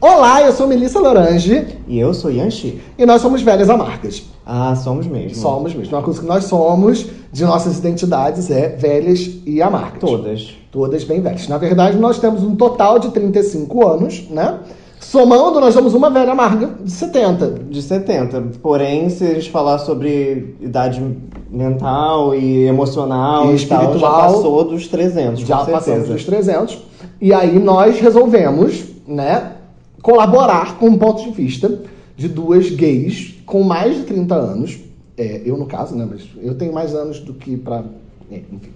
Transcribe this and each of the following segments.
Olá, eu sou Melissa Lorange E eu sou Yanxi. e nós somos velhas amargas. Ah, somos mesmo. Somos mesmo. Uma coisa que nós somos de nossas identidades é velhas e amargas. Todas. Todas bem velhas. Na verdade, nós temos um total de 35 anos, né? Somando, nós somos uma velha amarga de 70. De 70. Porém, se a gente falar sobre idade mental e emocional E e, tal, já espiritual, passou dos 300, Já passamos dos 300. E aí nós resolvemos, né, colaborar com um ponto de vista de duas gays com mais de 30 anos. É, eu, no caso, né, mas eu tenho mais anos do que pra... é, enfim.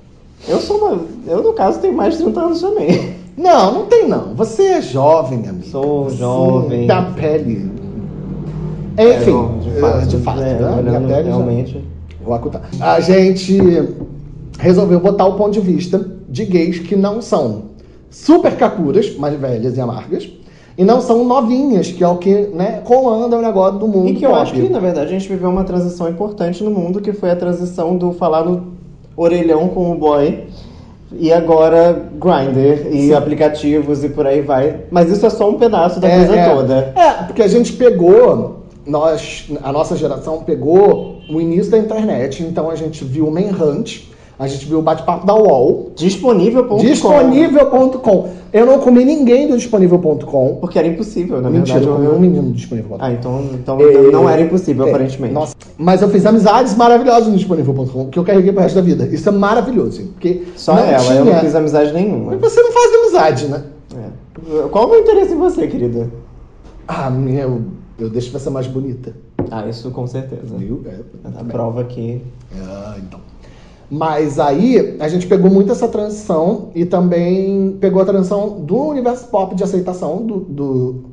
Eu sou uma... Eu, no caso, tenho mais de 30 anos também. Não, não tem não. Você é jovem, amigo. Sou Você jovem. Da pele. Enfim, É, de fato. de fato, é, né? Minha olhando pele já- realmente... Vou acutar. A gente resolveu botar o ponto de vista de gays que não são super cacuras, mais velhas e amargas, e não são novinhas, que é o que né, comanda o negócio do mundo E que eu acho que, na verdade, a gente viveu uma transição importante no mundo, que foi a transição do falar no orelhão com o boy e agora Grindr e Sim. aplicativos e por aí vai. Mas isso é só um pedaço da É, coisa é. toda. É, porque a gente pegou, nós, a nossa geração pegou o início da internet, então a gente viu o Manhunt, a gente viu o bate-papo da UOL, Disponível.com. disponível.com. Eu não comi ninguém do disponível.com. Porque era impossível, na Mentira, verdade. eu comi um menino do disponível.com. Ah, então, então É, não era impossível, é, aparentemente. Nossa, mas eu fiz amizades maravilhosas no disponível.com, que eu carreguei pro resto da vida. Isso é maravilhoso. Porque Só ela, tinha... eu não fiz amizade nenhuma. Mas Você não faz amizade, né? É. Qual o meu interesse em você, querida? Ah, meu, eu deixo você mais bonita. Ah, isso com certeza. Viu? É, A também. prova que. Ah, então. Mas aí a gente pegou muito essa transição e também pegou a transição do universo pop de aceitação do, do,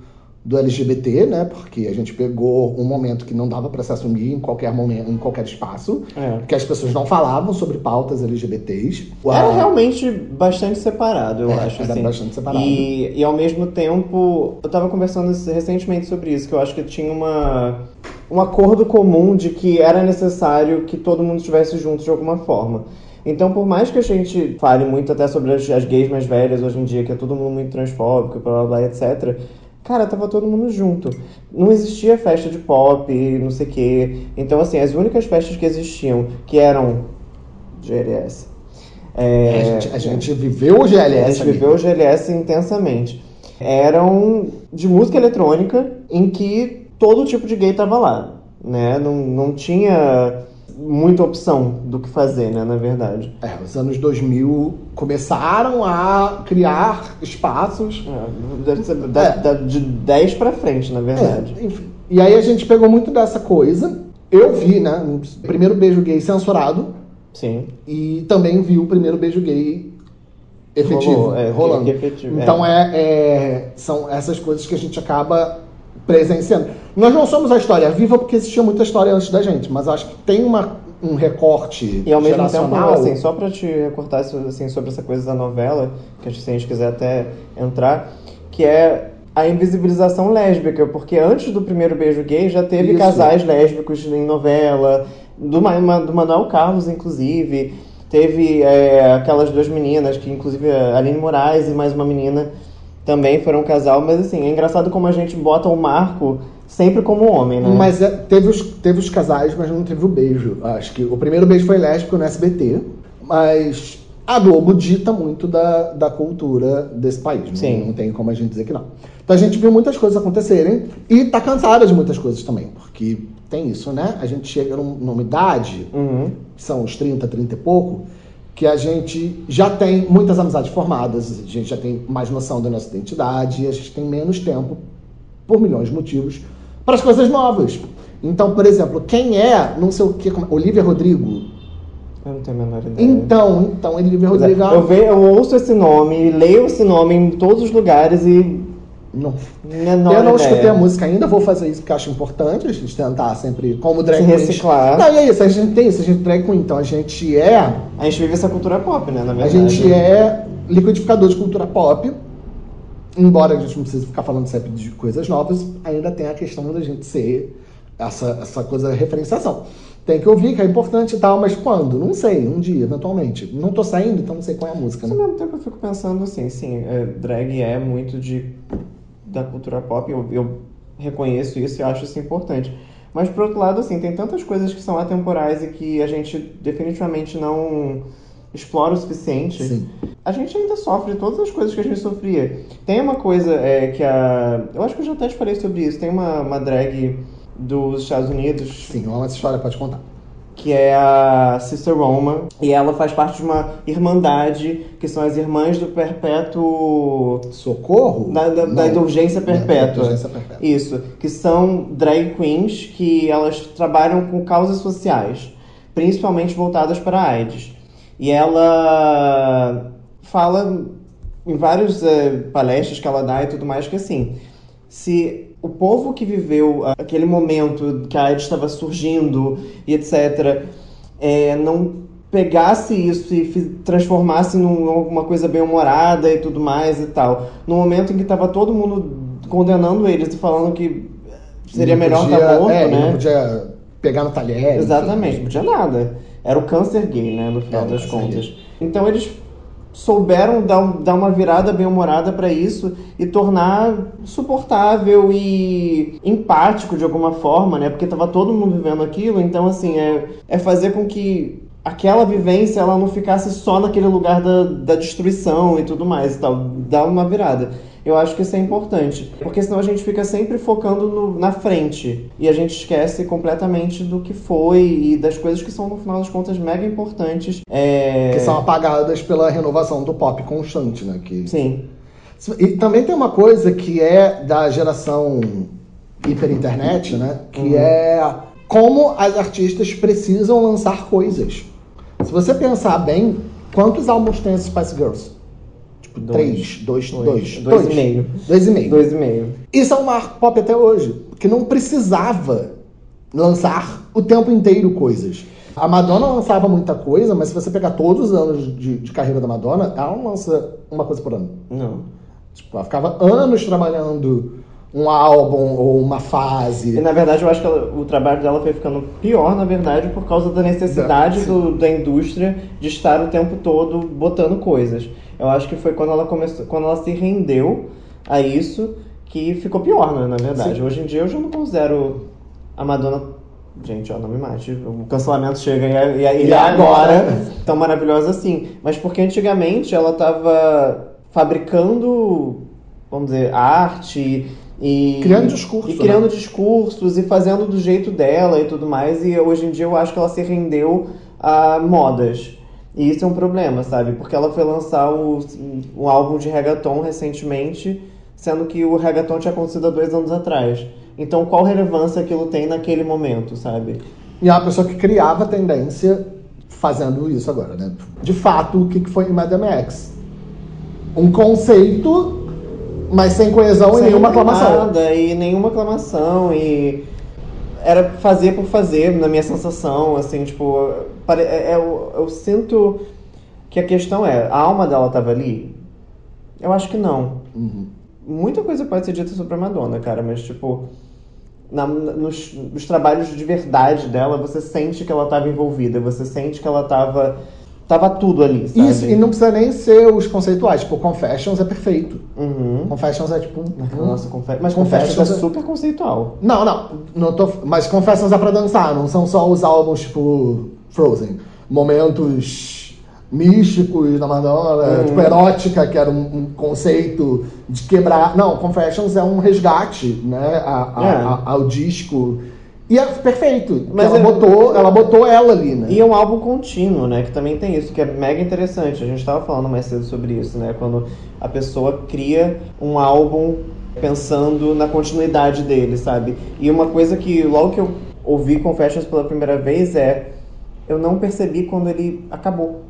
do LGBT, né? Porque a gente pegou um momento que não dava pra se assumir em qualquer momento, em qualquer espaço, É. que as pessoas não falavam sobre pautas LGBTs. Era realmente bastante separado, eu É, acho. era assim. bastante separado. E, e ao mesmo tempo, eu tava conversando recentemente sobre isso, que eu acho que tinha uma, um acordo comum de que era necessário que todo mundo estivesse junto de alguma forma. Então, por mais que a gente fale muito até sobre as, as gays mais velhas hoje em dia, que é todo mundo muito transfóbico, blá blá blá, etc. Cara, tava todo mundo junto. Não existia festa de pop, não sei o quê. Então, assim, as únicas festas que existiam, que eram GLS. É, a, gente, a gente viveu o a GLS. gente ali. viveu o GLS intensamente. Eram de música eletrônica em que todo tipo de gay tava lá, né? Não, não tinha muita opção do que fazer, né? Na verdade. É, os anos 2000 começaram a criar espaços É, deve ser da- É. da- de 10 pra frente, na verdade. É, enfim. E aí a gente pegou muito dessa coisa. Eu vi, né? O primeiro beijo gay censurado Sim. e também vi o primeiro beijo gay efetivo, Rolou, é, rolando. que- que efetivo, então é. é- são essas coisas que a gente acaba presenciando. Nós não somos a história viva porque existia muita história antes da gente, mas acho que tem uma, um recorte E ao mesmo tempo, assim, só pra te recortar assim, sobre essa coisa da novela, que se a gente quiser até entrar, que é a invisibilização lésbica, porque antes do primeiro beijo gay já teve Isso. casais lésbicos em novela, do, do Manuel Carlos, inclusive. Teve é, aquelas duas meninas, que inclusive a Aline Moraes e mais uma menina também foram um casal, mas assim, é engraçado como a gente bota o Marco sempre como homem, né? Mas é, teve, os, teve os casais, mas não teve o beijo. Acho que o primeiro beijo foi lésbico no SBT, mas a Globo dita muito da, da cultura desse país. Não- Sim. Não, tem como a gente dizer que não. Então a gente viu muitas coisas acontecerem e tá cansada de muitas coisas também, porque tem isso, né? A gente chega num- numa idade, Uhum. são uns 30, 30 e pouco, que a gente já tem muitas amizades formadas, a gente já tem mais noção da nossa identidade, e a gente tem menos tempo, por milhões de motivos, para as coisas novas. Então, por exemplo, quem é, não sei o que, como- Olivia Rodrigo? Eu não tenho a menor ideia. Então, então, Olivia é, Rodrigo... Eu, ve, eu ouço esse nome, leio esse nome em todos os lugares e. Não, Menor eu não ideia. escutei a música ainda, vou fazer isso porque acho importante, a gente tentar sempre, como drag Se queens- reciclar. Não, e é isso, a gente tem isso, a gente drag queen, então a gente é A gente vive essa cultura pop, né? Na A verdade. gente é liquidificador de cultura pop. Embora a gente não precise ficar falando sempre de coisas novas, ainda tem a questão da gente ser essa, essa coisa da referenciação. Tem que ouvir, que é importante e tal, mas quando? Não sei, um dia, eventualmente. Não tô saindo, então não sei qual é a música, né? ao mesmo tempo eu fico pensando assim, sim, é, drag é muito de da cultura pop, eu, eu reconheço isso e acho isso importante. Mas, por outro lado, assim, tem tantas coisas que são atemporais e que a gente definitivamente não explora o suficiente. Sim. A gente ainda sofre todas as coisas que a gente sofria. Tem uma coisa é, que a. Eu acho que eu já até te falei sobre isso. Tem uma, uma drag dos Estados Unidos. Sim, uma história pode contar que é a Sister Roma, e ela faz parte de uma irmandade, que são as Irmãs do Perpétuo... Socorro? Da, da, da Indulgência Perpétua. Indulgência Perpétua. Isso, que são drag queens que elas trabalham com causas sociais, principalmente voltadas para a AIDS. E ela fala em várias é, palestras que ela dá e tudo mais que assim, se o povo que viveu aquele momento que a AIDS estava surgindo e etc., é, não pegasse isso e transformasse numa coisa bem humorada e tudo mais e tal, no momento em que estava todo mundo condenando eles e falando que seria melhor estar tá morto, é, né? Não podia pegar no talher. Exatamente, não podia nada. Era o câncer gay, né, no final é, das contas. Então eles souberam dar, dar uma virada bem-humorada para isso e tornar suportável e empático de alguma forma, né? Porque tava todo mundo vivendo aquilo, então assim, é, é fazer com que aquela vivência ela não ficasse só naquele lugar da, da destruição e tudo mais e tal, dar uma virada. Eu acho que isso é importante, porque senão a gente fica sempre focando no, na frente e a gente esquece completamente do que foi e das coisas que são, no final das contas, mega importantes. É... Que são apagadas pela renovação do pop constante, né? Que... Sim. E também tem uma coisa que é da geração hiperinternet, né? Que uhum. é como as artistas precisam lançar coisas. Se você pensar bem, quantos álbuns tem as Spice Girls? Tipo, dois. três, dois, dois. Dois, dois, dois e meio. Dois e meio. Dois e meio. Isso é um marco pop até hoje, que não precisava lançar o tempo inteiro coisas. A Madonna lançava muita coisa, mas se você pegar todos os anos de, de carreira da Madonna, ela não lança uma coisa por ano. Não. Tipo, ela ficava anos trabalhando um álbum ou uma fase. E na verdade eu acho que ela, o trabalho dela foi ficando pior, na verdade, por causa da necessidade do, da indústria de estar o tempo todo botando coisas. Eu acho que foi quando ela começou, quando ela se rendeu a isso que ficou pior, né, na verdade. Sim. Hoje em dia eu já não considero a Madonna Gente, ó, não me mate. O cancelamento chega e, e, e, agora tão maravilhosa assim. Mas porque antigamente ela estava fabricando, vamos dizer, arte e criando discursos, e criando né? discursos e fazendo do jeito dela e tudo mais. E hoje em dia eu acho que ela se rendeu a modas. E isso é um problema, sabe? Porque ela foi lançar o, um álbum de reggaeton recentemente, sendo que o reggaeton tinha acontecido há dois anos atrás. Então, qual relevância aquilo tem naquele momento, sabe? E é uma pessoa que criava tendência fazendo isso agora, né? De fato, o que foi Madame X? Um conceito, mas sem coesão sem e nenhuma aclamação. Nada, e nenhuma aclamação, e era fazer por fazer, na minha sensação, assim, tipo, é, é, eu, eu sinto que a questão é, a alma dela estava ali? Eu acho que não. Uhum. Muita coisa pode ser dita sobre a Madonna, cara, mas, tipo, na, nos, nos, trabalhos de verdade dela, você sente que ela estava envolvida, você sente que ela estava Tava tudo ali, sabe? Isso, e não precisa nem ser os conceituais. Tipo, Confessions é perfeito. Uhum. Confessions é tipo... Nossa, confe... Mas Confessions, Confessions é, é super conceitual. Não, não. não tô... Mas Confessions é pra dançar, não são só os álbuns, tipo, Frozen. Momentos místicos da Madonna, uhum. tipo, erótica, que era um, um, conceito de quebrar... Não, Confessions é um resgate, né, a, a, é. a, ao disco e é perfeito. Mas ela, é... botou, ela botou ela ali, né? E é um álbum contínuo, né? Que também tem isso, que é mega interessante. A gente estava falando mais cedo sobre isso, né? Quando a pessoa cria um álbum pensando na continuidade dele, sabe? E uma coisa que logo que eu ouvi Confessions pela primeira vez é eu não percebi quando ele acabou.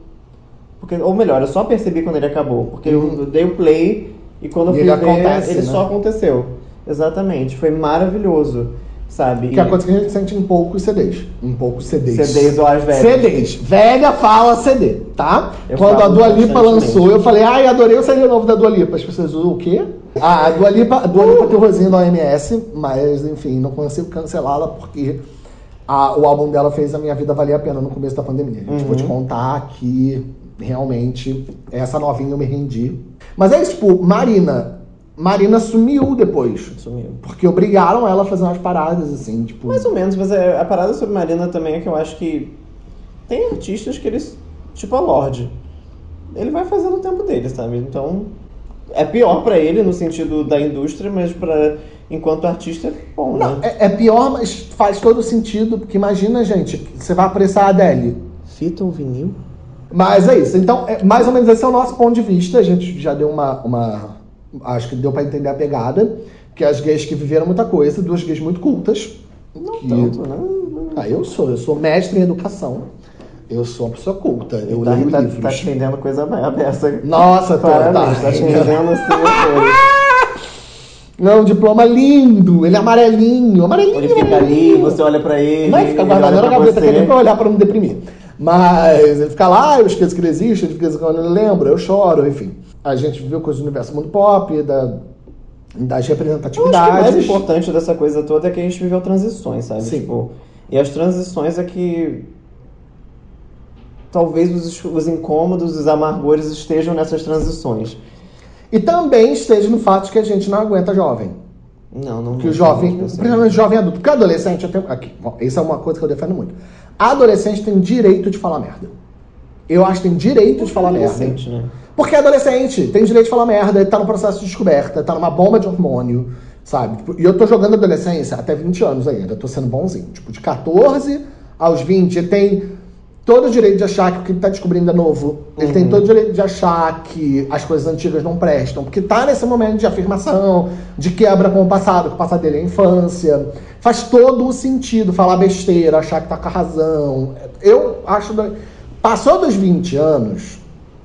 Porque, ou melhor, eu só percebi quando ele acabou. Porque uhum. eu dei o play e quando eu fui ver, acontece, ele né? só aconteceu. Exatamente. Foi maravilhoso sabe? Que é a coisa que a gente sente em poucos CDs. Em poucos CDs. CDs ou as velhas. CDs. Velha fala CD, tá? Eu Quando a Dua Lipa lançou, eu falei, ai, adorei o CD novo da Dua Lipa. As pessoas usam o quê? Ah, a Dua Lipa, a Dua Lipa tem o rosinho da OMS, mas, enfim, não consigo cancelá-la porque a, o álbum dela fez a minha vida valer a pena no começo da pandemia. Gente, uhum. Vou te contar que realmente essa novinha eu me rendi. Mas é isso, tipo, Marina Marina sumiu depois. Sumiu. Porque obrigaram ela a fazer umas paradas, assim, tipo. Mais ou menos, mas é- a parada sobre Marina também é que eu acho que tem artistas que eles. Tipo a Lorde. Ele vai fazendo o tempo dele, sabe? Então. É pior pra ele no sentido da indústria, mas para enquanto artista é bom, Não, né? é, é pior, mas faz todo sentido, porque imagina, gente, você vai apressar a Adele. Fita ou vinil? Mas é isso. Então, é, mais ou menos esse é o nosso ponto de vista. A gente já deu uma. uma acho que deu pra entender a pegada. Que as gays que viveram muita coisa, duas gays muito cultas. Não que- tanto, né? Ah, eu sou, eu sou mestre em educação. Eu sou uma pessoa culta. Eu tá, leio tá, livros. tá te vendendo coisa aberta. Nossa, tô, Parabéns, tá. tá te vendendo assim. Não, um diploma lindo. Ele é amarelinho. Amarelinho. Ele fica ali, você olha pra ele. Não é ele guardado olha na gaveta você. também pra olhar pra não deprimir. Mas ele fica lá, eu esqueço que ele existe, de vez em quando ele lembra, eu choro, enfim. A gente viveu coisas do universo mundo pop, da, das Eu acho que o mais representatividades. importante dessa coisa toda é que a gente viveu transições, sabe? Sim. Tipo, e as transições é que talvez os, os incômodos, os amargores estejam nessas transições. E também esteja no fato de que a gente não aguenta jovem. Não, não. Que o jovem, principalmente o jovem adulto, porque adolescente, eu tenho, aqui, bom, isso é uma coisa que eu defendo muito. Adolescente tem direito de falar merda. Eu acho que tem direito de falar merda. Adolescente, né? Porque é adolescente, tem direito de falar merda, ele tá no processo de descoberta, tá numa bomba de hormônio, sabe? Tipo, E eu tô jogando adolescência até 20 anos ainda, tô sendo bonzinho. Tipo, de 14 aos 20, ele tem todo o direito de achar que o que ele tá descobrindo é novo. Ele tem todo o direito de achar que as coisas antigas não prestam, porque tá nesse momento de afirmação, de quebra com o passado, que o passado dele é a infância. Faz todo o sentido falar besteira, achar que tá com a razão. Eu acho. Passou dos 20 anos,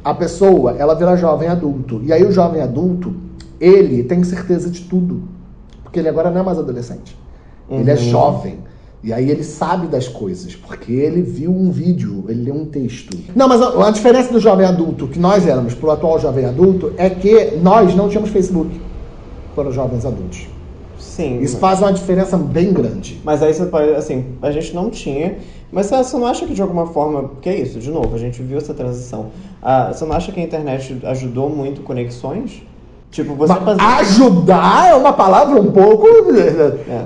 a pessoa, ela vira jovem adulto. E aí o jovem adulto, ele tem certeza de tudo. Porque ele agora não é mais adolescente. Ele é Uhum. jovem. E aí ele sabe das coisas, porque ele viu um vídeo, ele leu um texto. Não, mas a, a diferença do jovem adulto que nós éramos pro atual jovem adulto é que nós não tínhamos Facebook para os jovens adultos. Sim. Isso faz uma diferença bem grande. Mas aí você pode, assim, a gente não tinha. Mas você não acha que de alguma forma. Porque é isso, de novo, a gente viu essa transição. Ah, você não acha que a internet ajudou muito conexões? Tipo, você fazer. Ajudar é uma palavra um pouco,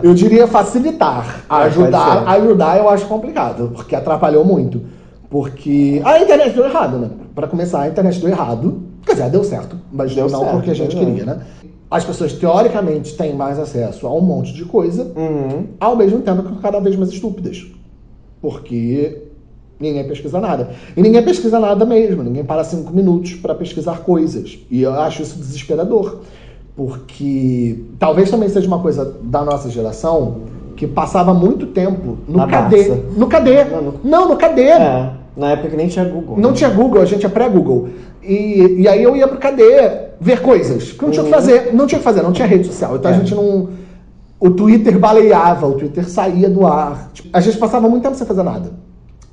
eu diria facilitar. É, Ajudar, ajudar eu acho complicado, porque atrapalhou muito. Porque a internet deu errado, né? Pra começar, a internet deu errado. Quer dizer, deu certo, mas Deu não certo, porque a gente queria, né? As pessoas teoricamente têm mais acesso a um monte de coisa, Uhum. ao mesmo tempo que cada vez mais estúpidas. Porque ninguém pesquisa nada. E ninguém pesquisa nada mesmo. Ninguém para cinco minutos para pesquisar coisas. E eu acho isso desesperador. Porque talvez também seja uma coisa da nossa geração que passava muito tempo no Na KD. Barça. No KD. Não, no- Não, no KD. É, na época que nem tinha Google. Não tinha Google, a gente é pré-Google. E, e aí eu ia pro KD ver coisas. Que não tinha o que fazer. Não tinha que fazer, não tinha rede social. Então a Uhum. É. gente não. O Twitter baleava, o Twitter saía do ar. Tipo, a gente passava muito tempo sem fazer nada.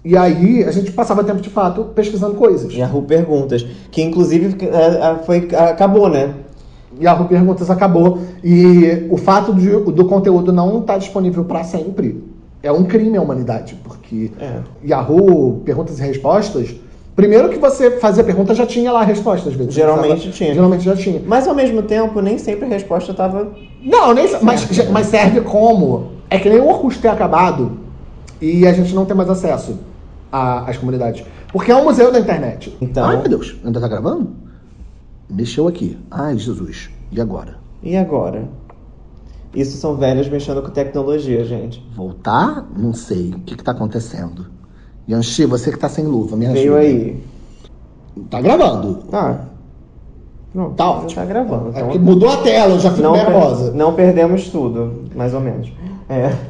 E aí a gente passava tempo de fato pesquisando coisas. Yahoo Perguntas. Que inclusive é, é, foi, acabou, né? Yahoo Perguntas acabou. E o fato de- do conteúdo não estar disponível para sempre é um crime à humanidade. Porque É. Yahoo Perguntas e Respostas. Primeiro que você fazia pergunta já tinha lá a resposta, às vezes. Geralmente tinha. Geralmente já tinha. Mas ao mesmo tempo, nem sempre a resposta tava. Não, nem mas, mas serve como. É que nem o Orkut ter acabado e a gente não tem mais acesso a- às comunidades. Porque é um museu da internet. Então- Ai, meu Deus, ainda tá gravando? Mexeu aqui. Ai, Jesus. E agora? E agora? Isso são velhas mexendo com tecnologia, gente. Voltar? Não sei. O que, que tá acontecendo? Yanxi, você que tá sem luva, me Veio ajuda. aí. Tá gravando. Ah. Não, Tá já ótimo. Tá gravando. É Então... porque mudou a tela, eu já fico não, per- nervosa. não perdemos tudo, mais ou menos. É.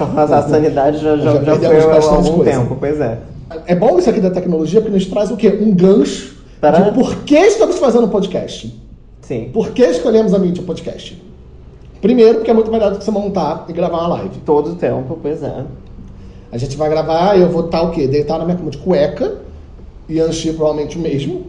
Então a sanidade já, já, Já já foi há algum coisa. tempo, pois é. É bom isso aqui da tecnologia, porque nos traz o quê? Um gancho Para- de por que estamos fazendo um podcast. Sim. Por que escolhemos a mídia podcast? Primeiro, porque é muito melhor do que você montar e gravar uma live. Todo o tempo, pois é. A gente vai gravar, eu vou estar o quê? Deitar na minha cama de cueca, e Anchi provavelmente o mesmo.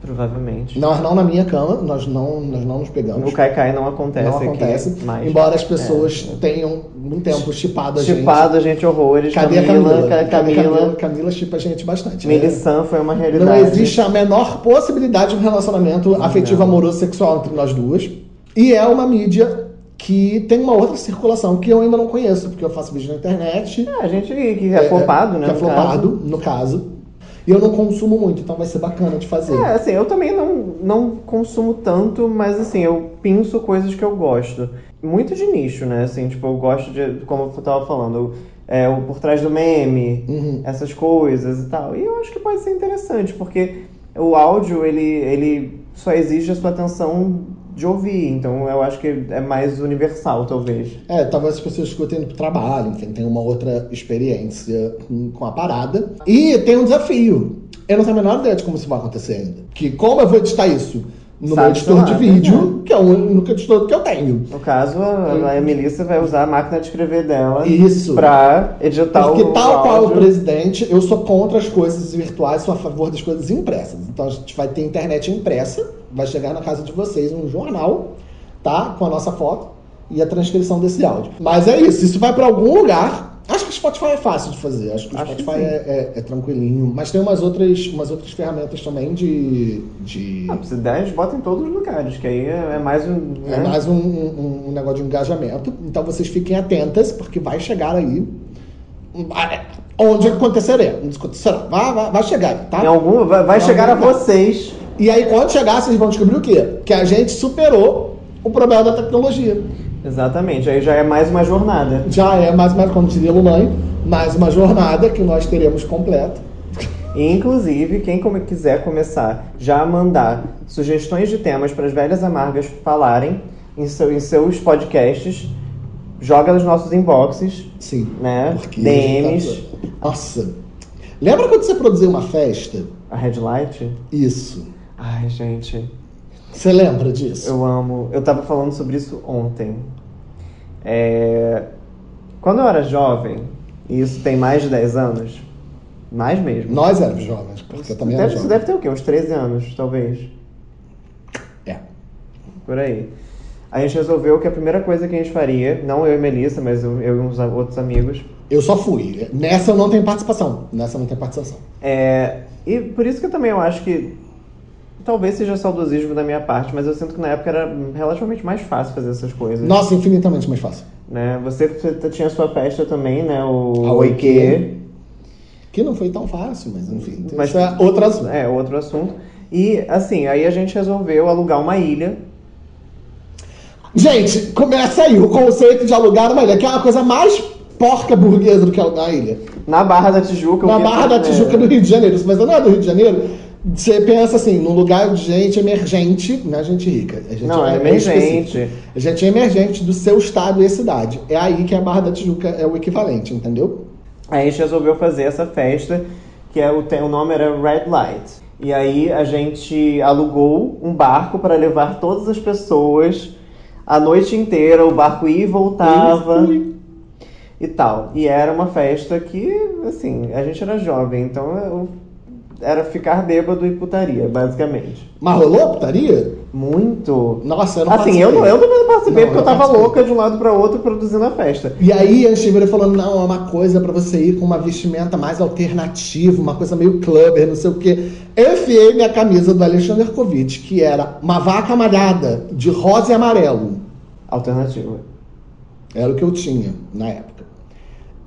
Provavelmente. Nós não na minha cama, nós não, nós não nos pegamos. O Caicai não acontece não acontece. mais. Embora as pessoas É. tenham um tempo chipado a gente. Chipado a gente horrores. Cadê a Camila? Camila? Ca- Camila. Camila, Camila chipa a gente bastante. né? Melissan foi uma realidade. Não existe a menor possibilidade de um relacionamento afetivo, amoroso, sexual entre nós duas. E é uma mídia que tem uma outra circulação que eu ainda não conheço, porque eu faço vídeo na internet. É, a gente que é flopado, né? Que é no flopado, caso. no caso. E eu não consumo muito, então vai ser bacana de fazer. É, assim, eu também não, não consumo tanto, mas assim, eu pinço coisas que eu gosto. Muito de nicho, né? Assim, tipo, eu gosto de, como eu tava falando, é, o por trás do meme, Uhum. essas coisas e tal. E eu acho que pode ser interessante, porque o áudio, ele, ele só exige a sua atenção de ouvir, então eu acho que é mais universal, talvez. É, talvez as pessoas escutem pro trabalho, enfim, tem uma outra experiência com- a parada. E tem um desafio. Eu não tenho a menor ideia de como isso vai acontecer ainda. Que como eu vou editar isso no Sabe meu editor lá, de né? vídeo, que é o único editor que eu tenho. No caso, a, a Melissa vai usar a máquina de escrever dela Isso. pra editar Porque o tal qual o presidente, eu sou contra as coisas virtuais, sou a favor das coisas impressas. Então a gente vai ter internet impressa, vai chegar na casa de vocês um jornal, tá? Com a nossa foto e a transcrição desse áudio. Mas é isso, isso vai pra algum lugar. Acho que o Spotify é fácil de fazer, acho que o Acho que Spotify sim. é, é- é tranquilinho. Mas tem umas outras, umas outras ferramentas também de. de... Ah, se der, a gente bota em todos os lugares, que aí é, é mais um. É né? mais um, um- um negócio de engajamento. Então vocês fiquem atentas, porque vai chegar aí. Onde acontecerá. Onde acontecerá. Vai, vai, vai chegar tá? Em algum, vai, vai Em chegar a vocês. E aí, quando chegar, vocês vão descobrir o quê? Que a gente superou o problema da tecnologia. Exatamente, aí já é mais uma jornada. Já é mais, mais como diria Lulane, mais uma jornada que nós teremos completa. Inclusive, quem quiser começar já a mandar sugestões de temas para as velhas amargas falarem em, seu- em seus podcasts, joga nos nossos inboxes, Sim. né? DMs, tá- Nossa. Lembra quando você produziu uma festa? a Headlight. Isso. Ai, gente, Você lembra disso? eu amo. Eu tava falando sobre isso ontem. É, Quando eu era jovem, e isso tem mais de 10 anos, mais mesmo. Nós éramos jovens, porque eu também era deve, você jovem. deve ter o quê? Uns 13 anos, talvez. É. Por aí. A gente resolveu que a primeira coisa que a gente faria, não eu e Melissa, mas eu, eu e uns outros amigos, Eu só fui. Nessa eu não tenho participação. Nessa eu não tenho participação. é. E por isso que eu também eu acho que. Talvez seja saudosismo da minha parte, mas eu sinto que na época era relativamente mais fácil fazer essas coisas. Nossa, infinitamente mais fácil. Né? Você, você tinha sua festa também, né? O A Oikê. Que não foi tão fácil, mas enfim. Mas- Isso é outro assunto. É, outro assunto. E assim, aí a gente resolveu alugar uma ilha. Gente, começa aí o conceito de alugar uma ilha, que é uma coisa mais porca burguesa do que alugar a ilha. Na Barra da Tijuca. o Na Barra da é, Tijuca do Rio de Janeiro. Você não é do Rio de Janeiro, você pensa assim, num lugar de gente emergente, não é gente rica. É gente Não, é específico. emergente. É gente emergente do seu estado e cidade. É aí que a Barra da Tijuca é o equivalente, entendeu? Aí a gente resolveu fazer essa festa, que é o, o nome era Red Light. E aí a gente alugou um barco para levar todas as pessoas a noite inteira, o barco ia e voltava fui. e tal. E era uma festa que, assim, a gente era jovem, então eu- era ficar bêbado e putaria, basicamente. Mas rolou putaria? Muito. Nossa, eu não Assim, eu não, eu também não participei Não, porque eu tava participei. louca de um lado para outro produzindo a festa. E aí a Chiveira falando, não, é uma coisa pra você ir com uma vestimenta mais alternativa, uma coisa meio clubber, não sei o quê. Eu enfiei minha camisa do Alexander Kovic, que era uma vaca malhada de rosa e amarelo. Alternativa. Era o que eu tinha na época.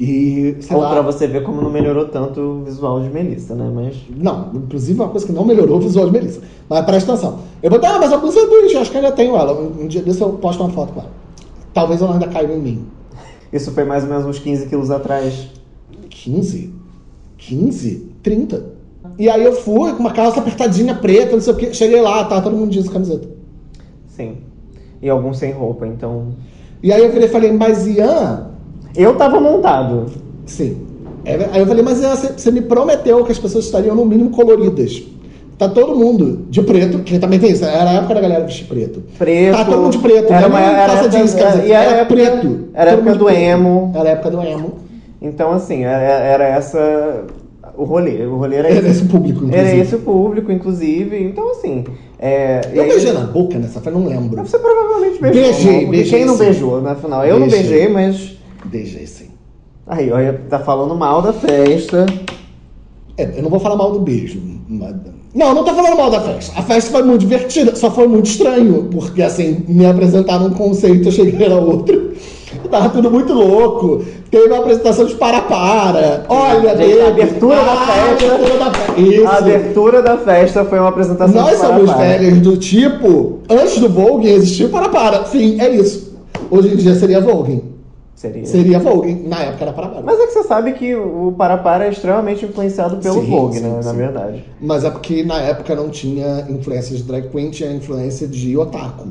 E, sei Ou lá... pra você ver como não melhorou tanto o visual de Melissa, né? Mas. Não, inclusive uma coisa que não melhorou o visual de Melissa. Mas presta atenção. Eu botei, ah, mas a blusa é eu acho que ainda tenho ela. Um dia desse eu posto uma foto com ela. Talvez ela ainda caiba em mim. Isso foi mais ou menos uns 15 quilos atrás. 15? 15? 30. E aí eu fui com uma calça apertadinha preta, não sei o que. Cheguei lá, tá todo mundo jeans e camiseta. Sim. E alguns sem roupa, então. E aí eu virei e falei, mas Ian, Eu tava montado. sim. É, Aí eu falei, mas Ian, você, me prometeu que as pessoas estariam no mínimo coloridas. Tá todo mundo de preto, que também tem isso, era a época da galera vestir preto. Preto. Tá todo mundo de preto, Era não uma é era época- jeans, camiseta, e era, era época, preto. Era Todo época do emo. Era a época do emo. Então, assim, era, era essa. O rolê. O rolê era Era esse. esse público, inclusive. Era esse o público, inclusive. Então, assim. É, Eu aí- beijei na boca nessa, eu não lembro. Você provavelmente beijou. Beijei, não? Beijei, Quem não sim. beijou, na final? Eu não Beijei. beijei, mas. Sim. Aí, olha, tá falando mal da festa. É, eu não vou falar mal do beijo, mas Não, não tô falando mal da festa. A festa foi muito divertida, só foi muito estranho, porque assim, me apresentaram um conceito, eu cheguei a outro. Tava tudo muito louco. Teve uma apresentação de para-para. Olha, Gente, a abertura da Ah, festa. A abertura da festa. Isso. A abertura da festa foi uma apresentação Nós de somos Parapara. velhos do tipo, antes do Vogue existia o para-para. Fim, é isso. Hoje em dia seria Vogue. Seria. Seria Vogue. Na época era para-para. Mas é que você sabe que o Parapara é extremamente influenciado pelo Sim, Vogue, sim, né? Na sim. verdade. Mas é porque na época não tinha influência de drag queen, tinha influência de otaku.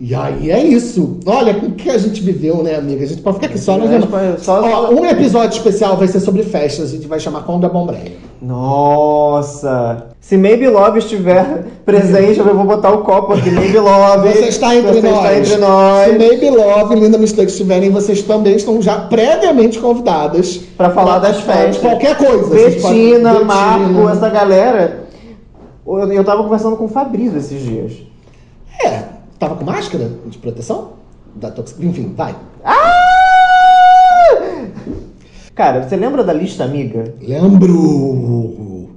E aí é isso. Olha, com o que a gente viveu, né, amiga? A gente pode ficar aqui só. É, vamos... só- Ó, um episódio especial vai ser sobre festas. A gente vai chamar Quando é Bom Break. Nossa! Se Maybe Love estiver presente, eu vou botar o copo aqui. Maybe Love. Você está entre você nós. está entre nós. Se Maybe Love e Linda Mistakes estiverem, vocês também estão já previamente convidadas Pra falar das festas. Qualquer coisa. Podem- Betina, Betina. Marco, essa galera. Eu, eu tava conversando com o Fabrício esses dias. É, tava com máscara de proteção? Da tox... Enfim, vai. Cara, você lembra da lista amiga? Lembro.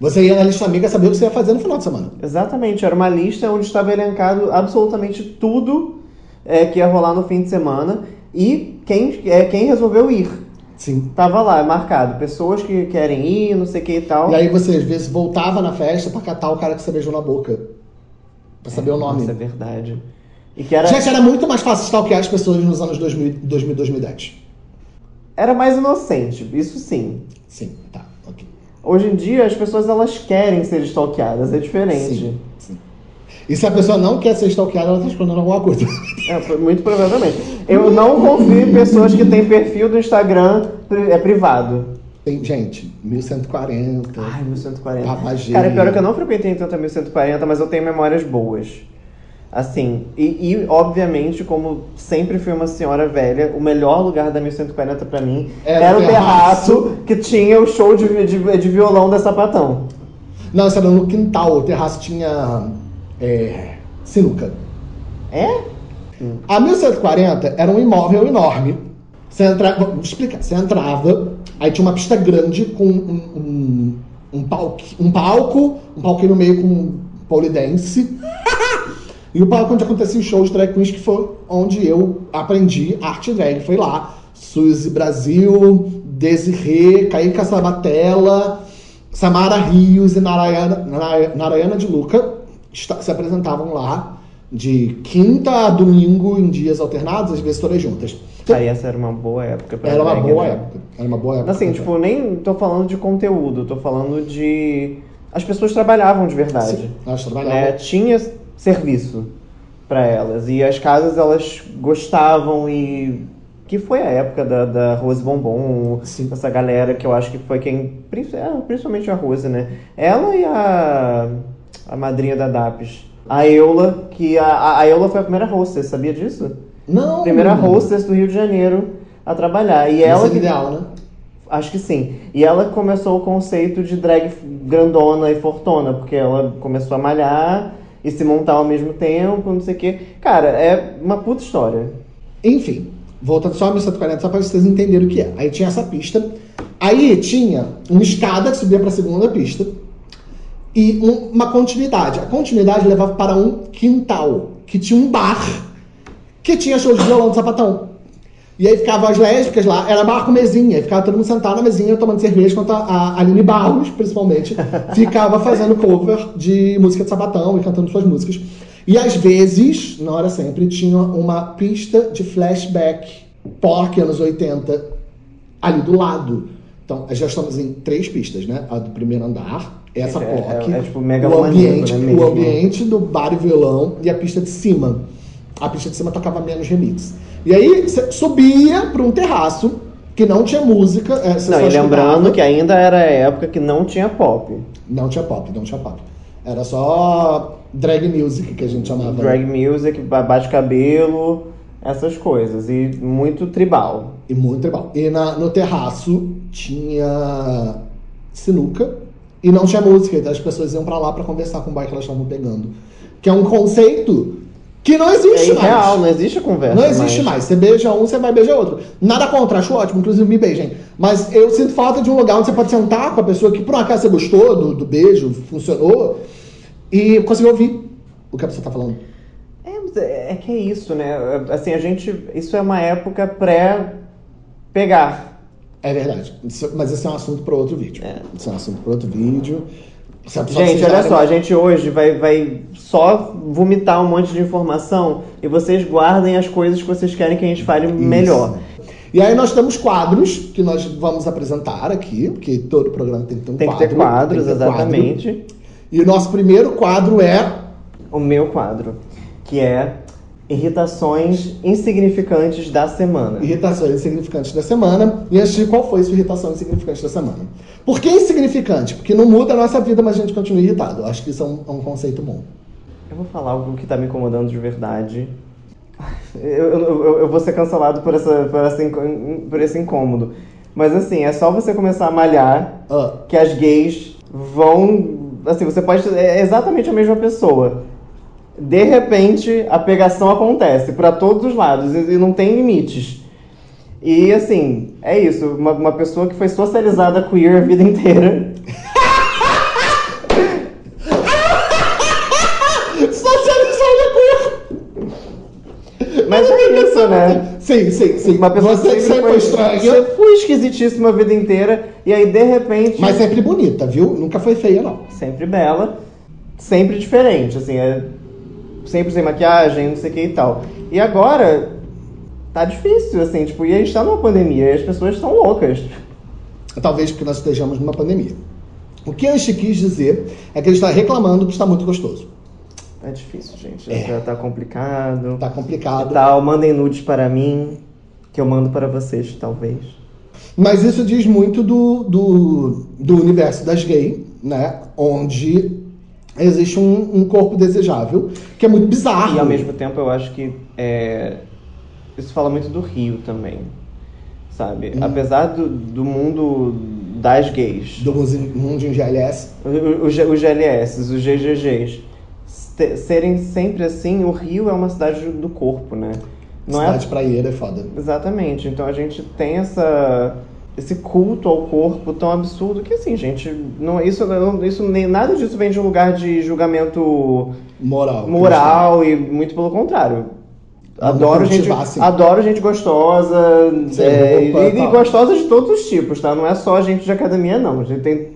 Você ia na lista amiga saber o que você ia fazer no final de semana. Exatamente, era uma lista onde estava elencado absolutamente tudo é, que ia rolar no fim de semana e quem, é, quem resolveu ir. Sim. Tava lá, marcado. Pessoas que querem ir, não sei o que e tal. E aí você às vezes voltava na festa pra catar o cara que você beijou na boca. Pra saber o nome. Isso é verdade. E que era, Gente, era muito mais fácil stalkear as pessoas nos anos 2000, 2000 2010. era mais inocente, isso sim. Sim, tá. Hoje em dia as pessoas elas querem ser stalkeadas, é diferente. Sim, sim. E se a pessoa não quer ser stalkeada, ela tá escondendo alguma coisa. É, muito provavelmente. Eu não confio em pessoas que têm perfil do Instagram é privado. Tem, gente, 1140. Ai, 1140. Tabagê. Cara, pior é que eu não frequentei tanto a 1140, mas eu tenho memórias boas. Assim, e, e, obviamente, como sempre fui uma senhora velha, o melhor lugar da 1140 pra mim Era era, o terraço. que tinha o show de, de, de violão da Sapatão. Não, isso era no quintal. O terraço tinha é, sinuca. É? A 1140 era um imóvel enorme. Você entrava, vou explicar. Você entrava, aí tinha uma pista grande com um, um, um, palco, um palco, um palco no meio com polidense. e o palco onde acontecia os shows de drag queens, que foi onde eu aprendi arte drag. Foi lá. Suzy Brasil, Desirê, Kaique Sabatella, Samara Rios e Narayana, Nara- Narayana de Luca se apresentavam lá de quinta a domingo em dias alternados, às vezes todas juntas. Aí essa era uma boa época pra Era uma drag, boa né? época. Era uma boa época. Assim, tipo, nem tô falando de conteúdo, tô falando de. As pessoas trabalhavam de verdade. Sim, elas trabalhavam. né? Tinha serviço pra elas. E as casas elas gostavam e. Que foi a época da, da Rose Bombom, Sim. essa galera que eu acho que foi quem. é, Principalmente a Rose, né? Ela e a. A madrinha da DAPS. A Eula, que a, a Eula foi a primeira hostess, sabia disso? Não! Primeira hostess do Rio de Janeiro a trabalhar. E ela é que ideal, né? Acho que sim. E ela começou o conceito de drag grandona e fortuna, porque ela começou a malhar e se montar ao mesmo tempo, não sei o quê. Cara, é uma puta história. Enfim, voltando só a 1140, só para vocês entenderem o que é. Aí tinha essa pista. Aí tinha uma escada que subia para a segunda pista. E um- uma continuidade. A continuidade levava para um quintal, que tinha um bar, que tinha show de violão de sapatão. E aí ficavam as lésbicas lá, era bar com mesinha, ficava todo mundo sentado na mesinha tomando cerveja, enquanto a- Aline Barros, principalmente, ficava fazendo cover de música de sapatão e cantando suas músicas. E às vezes, não era sempre, tinha uma pista de flashback POC anos 80 ali do lado. Então, já estamos em três pistas, né? A do primeiro andar, essa É, POC, é- é tipo o ambiente, né, o ambiente do bar e violão e a pista de cima. A pista de cima tocava menos remix. E aí você subia para um terraço que não tinha música. é, Não, e lembrando que ainda era a época que não tinha pop. Não tinha pop, não tinha pop. Era só drag music que a gente chamava. Drag music, ba- bate-cabelo, essas coisas. E muito tribal. E muito tribal. E na- no terraço tinha sinuca e não tinha música. Então as pessoas iam pra lá pra conversar com o boy que elas estavam pegando. Que é um conceito Que não existe É mais. irreal, não existe a conversa. Não existe mais. Você beija um, você vai beijar outro. Nada contra, acho ótimo, inclusive me beijem. Mas eu sinto falta de um lugar onde você pode sentar com a pessoa que por um acaso você gostou do, do beijo, funcionou, e conseguir ouvir o que a pessoa tá falando. É, é é que é isso, né? Assim, a gente. Isso é uma época pré-pegar. É verdade. Mas esse é um assunto para outro vídeo. É. Esse é um assunto para outro vídeo. Gente, olha só, a gente hoje vai, vai só vomitar um monte de informação e vocês guardem as coisas que vocês querem que a gente fale melhor. E aí nós temos quadros que nós vamos apresentar aqui, porque todo programa tem que ter um Tem que quadro. ter quadros, tem que ter quadro. exatamente. E o nosso primeiro quadro é O meu quadro, que é irritações insignificantes da semana. Irritações insignificantes da semana. E antes de qual foi sua irritação insignificante da semana? Por que insignificante? Porque não muda a nossa vida, mas a gente continua irritado. Acho que isso é um, é um conceito bom. Eu vou falar algo que tá me incomodando de verdade. Eu, eu, eu- vou ser cancelado por, essa, por, essa, por esse incômodo. Mas assim, é só você começar a malhar Ah, que as gays vão. Assim, você pode. É exatamente a mesma pessoa. De repente, a pegação acontece pra todos os lados e, não tem limites. E assim, é isso. Uma, uma pessoa que foi socializada queer a vida inteira. Socializada Mas é isso, né? Sim, sim, sim. Uma pessoa Você que sempre foi estranha, Você foi esquisitíssima a vida inteira e aí de repente. mas sempre bonita, viu? Nunca foi feia, não. sempre bela, sempre diferente, assim, é sempre sem maquiagem, não sei o que e tal. E agora tá difícil, assim, tipo, e a gente tá numa pandemia e as pessoas estão loucas. Talvez porque nós estejamos numa pandemia. O que a Anchi quis dizer é que ele está reclamando que está muito gostoso. É difícil, gente. É. Já tá complicado. Tá complicado. Tal, mandem nudes para mim, que eu mando para vocês, talvez. Mas isso diz muito do, do, do universo das gays, né? Onde existe um, um corpo desejável, que é muito bizarro. E ao mesmo tempo eu acho que é, isso fala muito do Rio também. Sabe? Hum. Apesar do, do mundo das gays, Do mundo em GLS. os GLS, os GGGs, serem sempre assim, o Rio é uma cidade do corpo, né? Não cidade é praieira é foda. exatamente. Então a gente tem essa esse culto ao corpo tão absurdo que assim, gente, não isso não, isso nem nada disso vem de um lugar de julgamento Moral. moral e muito pelo contrário. Adoro gente, cultivar, sim. adoro gente gostosa é, e, e tal. gostosa de todos os tipos, tá? Não é só gente de academia, não. A gente tem,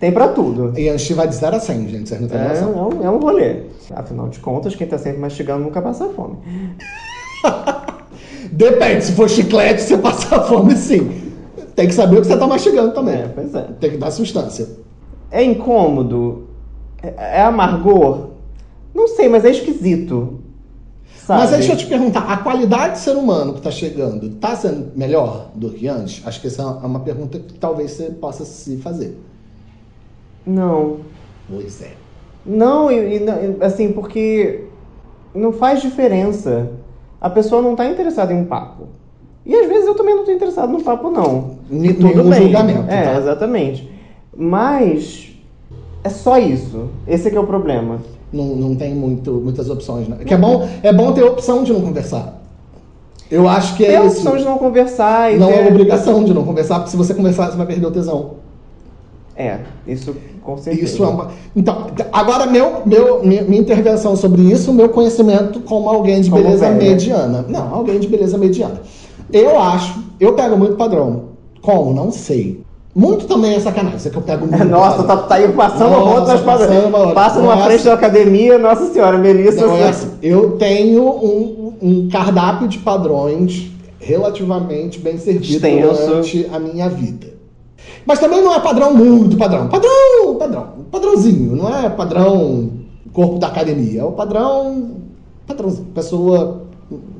tem pra tudo. E Anchi vai de 0 a 100, gente. Vocês não têm É, é, noção. um, é um rolê. Afinal de contas, quem tá sempre mastigando nunca passa fome. Depende, se for chiclete, você passa fome sim. Tem que saber o que você tá mastigando também. É, pois é. Tem que dar substância. É incômodo? É, é amargor? Não sei, mas é esquisito. Sabe? Mas deixa eu te perguntar, a qualidade de ser humano que tá chegando tá sendo melhor do que antes? Acho que essa é uma pergunta que talvez você possa se fazer. Não. Pois é. Não, e, e assim, porque não faz diferença. A pessoa não tá interessada em um papo. E às vezes eu também não tô interessado no papo, não. Tudo nenhum bem. julgamento, É, tá? exatamente. Mas é só isso. Esse é que é o problema. Não, não tem muito, muitas opções, né? Que é bom, é bom ter opção de não conversar. Eu acho que é Tem a opção de não conversar e Não ter... é obrigação de não conversar, porque se você conversar, você vai perder o tesão. É, isso com certeza. Isso é uma... Então, agora meu, meu, minha, minha intervenção sobre isso, meu conhecimento como alguém de Como beleza velha. mediana. Não, alguém de beleza mediana. Eu acho, eu pego muito padrão. Como? Não sei. Muito também é sacanagem, isso é que eu pego muito. Nossa, tá, tá aí passando Nossa, uma outra passando uma outra. Passa numa Nossa. frente da academia, nossa senhora, Melissa. Não é assim, assim. Eu tenho um, um cardápio de padrões relativamente bem servido Extenso. durante a minha vida. Mas também não é padrão muito padrão. Padrão, padrão. Padrãozinho. Não é padrão corpo da academia. É o padrão. Padrãozinho. Pessoa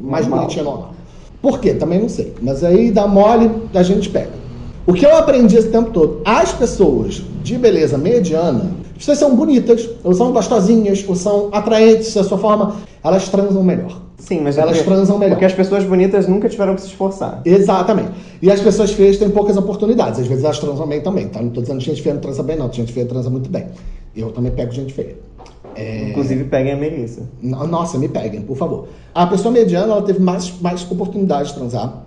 mais Normal. bonitinha normal. Por quê? Também não sei. Mas aí dá mole, a gente pega. O que eu aprendi esse tempo todo? As pessoas de beleza mediana, vocês são bonitas, ou são gostosinhas, ou são atraentes da sua forma, elas transam melhor. Sim, mas Elas porque- transam melhor. Porque as pessoas bonitas nunca tiveram que se esforçar. Exatamente. E as pessoas feias têm poucas oportunidades. Às vezes elas transam bem também, tá? Não tô dizendo que gente feia não transa bem, não. Gente feia transa muito bem. Eu também pego gente feia. É... Inclusive, peguem a Melissa. Nossa, me peguem, por favor. A pessoa mediana, ela teve mais, mais oportunidade de transar.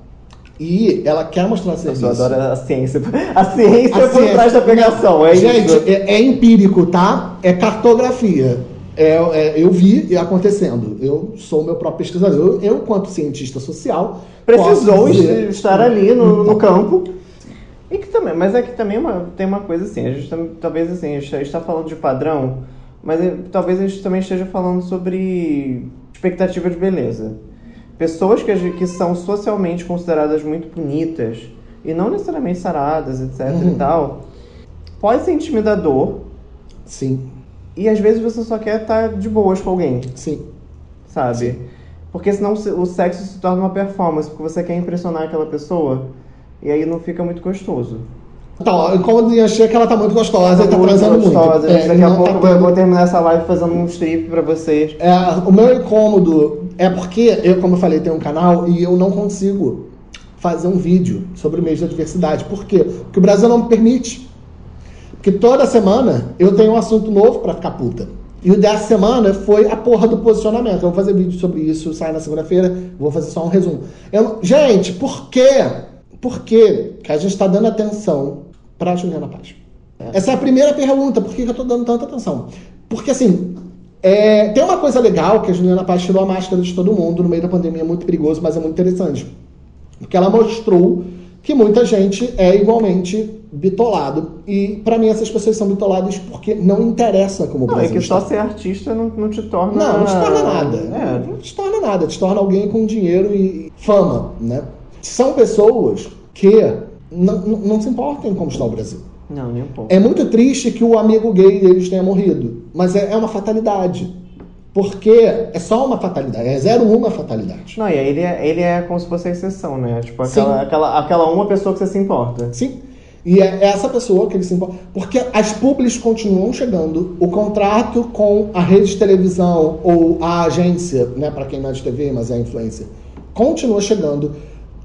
E ela quer mostrar serviço. Eu adoro a ciência. A ciência a por ciência. trás da pegação, é Gente, isso. É, é empírico, tá? É cartografia. É, é, eu vi acontecendo. Eu sou o meu próprio pesquisador. Eu, eu quanto cientista social, precisou dizer... estar ali no, no, campo. E que também, mas é que também uma, tem uma coisa assim. A gente talvez assim, a gente está falando de padrão, mas talvez a gente também esteja falando sobre expectativa de beleza. Pessoas que, que são socialmente consideradas muito bonitas e não necessariamente saradas, etc uhum. e tal, pode ser intimidador. Sim e às vezes você só quer estar de boas com alguém. Sim. Sabe? Sim. Porque senão o sexo se torna uma performance, porque você quer impressionar aquela pessoa e aí não fica muito gostoso. Então, como eu achei que ela tá muito gostosa e tá muito transando gostosa. muito. É, daqui a pouco tá eu vou terminar essa live fazendo um strip pra vocês. É, o meu incômodo é porque eu, como eu falei, tenho um canal e eu não consigo fazer um vídeo sobre o mês da diversidade. Por quê? Porque o Brasil não me permite. Que toda semana eu tenho um assunto novo para ficar puta. E o dessa semana foi a porra do posicionamento. Eu vou fazer vídeo sobre isso, sai na segunda-feira, vou fazer só um resumo. Eu, gente, por quê? Por quê que a gente está dando atenção para Juliana Paz? Essa é a primeira pergunta. Por que, eu estou dando tanta atenção? Porque, assim, é, tem uma coisa legal que a Juliana Paz tirou a máscara de todo mundo no meio da pandemia, é muito perigoso, mas é muito interessante. Porque ela mostrou que muita gente é igualmente bitolado. E para mim essas pessoas são bitoladas porque não interessa como Brasil Não, é que só ser artista não, não te torna... Não, não te torna nada. É. Não te torna nada. Te torna alguém com dinheiro e fama, né? São pessoas que não, não, não se importam como está o Brasil. Não, nem um pouco. É muito triste que o amigo gay deles tenha morrido. Mas é, é uma fatalidade. Porque é só uma fatalidade, é zero uma fatalidade. Não, e aí ele é, ele é como se fosse a exceção, né? Tipo, aquela, aquela, aquela uma pessoa que você se importa. Sim. E é essa pessoa que ele se importa. Porque as públicas continuam chegando, o contrato com a rede de televisão ou a agência, né, para quem não é de TV, mas é influência, continua chegando.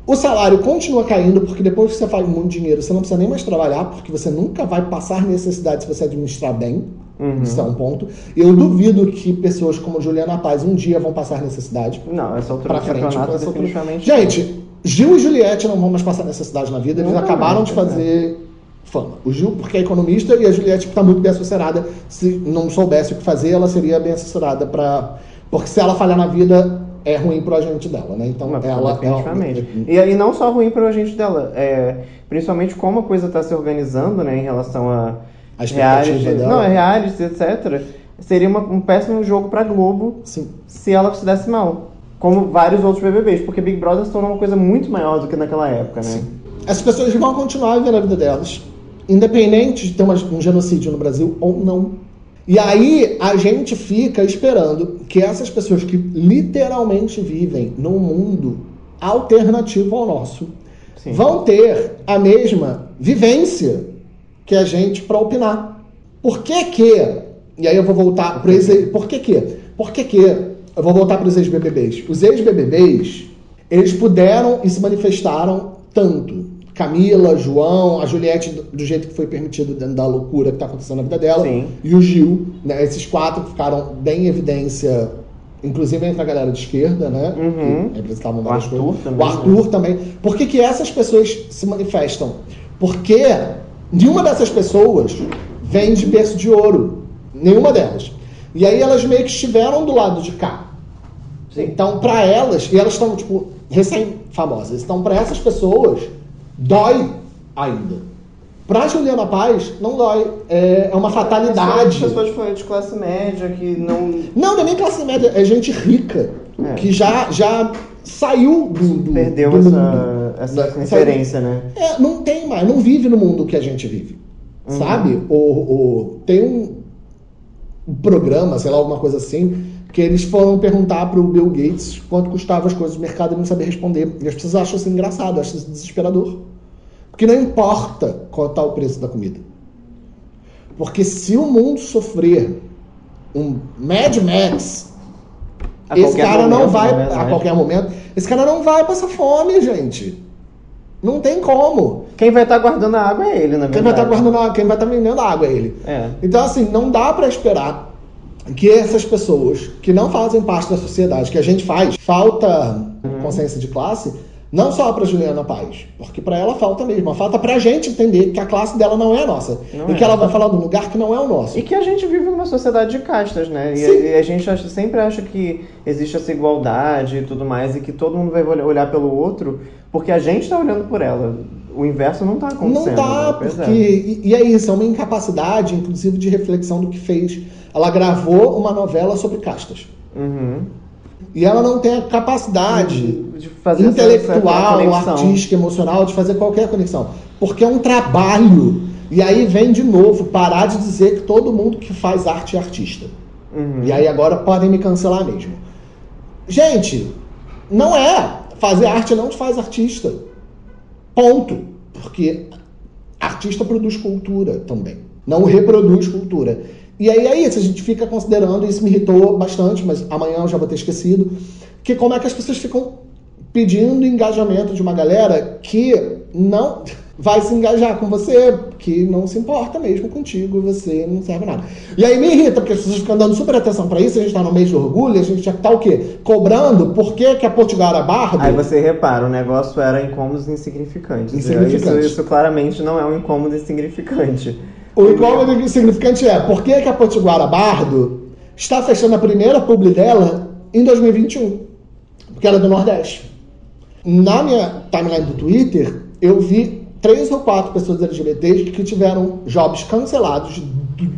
O salário continua caindo, porque depois que você faz muito dinheiro, você não precisa nem mais trabalhar, porque você nunca vai passar necessidade se você administrar bem. Uhum. Isso é um ponto. Eu duvido que pessoas como Juliana Paz um dia vão passar necessidade. Não, essa altura pra frente, essa definitivamente. Altura. Gente, Gil e Juliette não vão mais passar necessidade na vida, eles acabaram de fazer fama. O Gil, porque é economista, e a Juliette está muito bem assessorada. Se não soubesse o que fazer, ela seria bem assessorada para. Porque se ela falhar na vida, é ruim pro agente dela, né? Então Mas, ela. Definitivamente. Ela... E, e não só ruim pro agente dela, é, principalmente como a coisa está se organizando, né, em relação a a reality, dela. Não, é reality, etc. Seria uma, um péssimo jogo pra Globo Sim. se ela se desse mal. Como vários outros BBBs, porque Big Brother se tornou uma coisa muito maior do que naquela época, né? Sim. As pessoas vão continuar vivendo a vida delas, independente de ter um genocídio no Brasil ou não. E aí a gente fica esperando que essas pessoas que literalmente vivem num mundo alternativo ao nosso Sim. vão ter a mesma vivência que a gente para opinar. Por que que, e aí eu vou voltar para esse, por que que, por que que, eu vou voltar para os ex-BBBs. Os ex-BBBs, eles puderam e se manifestaram tanto. Camila, João, a Juliette, do jeito que foi permitido dentro da loucura que está acontecendo na vida dela, Sim. e o Gil, né, esses quatro ficaram bem em evidência inclusive entre a galera de esquerda, né? Uhum. representavam o Arthur coisas. também. O Arthur né? também. Por que, que essas pessoas se manifestam? Porque Nenhuma dessas pessoas vem de berço de ouro. Nenhuma delas. E aí elas meio que estiveram do lado de cá. Sim. Então, para elas, e elas estão, tipo, recém-famosas. Então, para essas pessoas, dói ainda. Para Juliana Paz, não dói. É, é uma fatalidade. Pessoas, pessoas de classe média que não. Não, não é nem classe média, é gente rica. É. Que já, já saiu do. do Perdeu do essa, essa referência, né? É, não tem mais, não vive no mundo que a gente vive. Uhum. Sabe? O, tem um, um programa, sei lá, alguma coisa assim, que eles foram perguntar para o Bill Gates quanto custavam as coisas do mercado e não sabia responder. E as pessoas acham isso engraçado, acham isso desesperador. Porque não importa qual está o preço da comida. Porque se o mundo sofrer um Mad Max a esse cara momento, não vai, né, a qualquer momento, esse cara não vai passar fome, gente. Não tem como. Quem vai estar tá guardando a água é ele, na verdade. Quem vai estar tá guardando a, quem vai estar tá vendendo a água é ele. É. Então, assim, não dá para esperar que essas pessoas que não fazem parte da sociedade, que a gente faz, falta consciência de classe, não só para Juliana Paz, porque para ela falta mesmo. Falta para a gente entender que a classe dela não é a nossa. Não e é. que ela vai falar de um lugar que não é o nosso. E que a gente vive numa sociedade de castas, né? E, Sim. e a gente acha- sempre acha que existe essa igualdade e tudo mais, e que todo mundo vai olhar- pelo outro, porque a gente tá olhando por ela. O inverso não tá acontecendo. Não tá, né? Pois porque. é. E, e é isso, é uma incapacidade, inclusive, de reflexão do que fez. Ela gravou uma novela sobre castas. Uhum. E ela não tem a capacidade intelectual, artística, emocional de fazer qualquer conexão. Porque é um trabalho. E aí vem de novo parar de dizer que todo mundo que faz arte é artista. Uhum. E aí agora podem me cancelar mesmo. Gente, não é. Fazer arte não te faz artista. Ponto. Porque artista produz cultura também. Não reproduz cultura. E aí é isso, a gente fica considerando, isso me irritou bastante, mas amanhã eu já vou ter esquecido, que como é que as pessoas ficam pedindo engajamento de uma galera que não vai se engajar com você, que não se importa mesmo contigo, você não serve nada. E aí me irrita, porque as pessoas ficam dando super atenção pra isso, a gente tá no mês de orgulho, a gente já tá o quê? Cobrando por que, que a Potiguara Bardo... Aí você repara, o negócio era incômodos insignificantes. Insignificantes. Isso, isso claramente não é um incômodo insignificante. O incômodo significante é por que, que a Potiguara Bardo está fechando a primeira publi dela em 2021? Porque ela é do Nordeste. Na minha timeline do Twitter, eu vi três ou quatro pessoas LGBTs que tiveram jobs cancelados, du-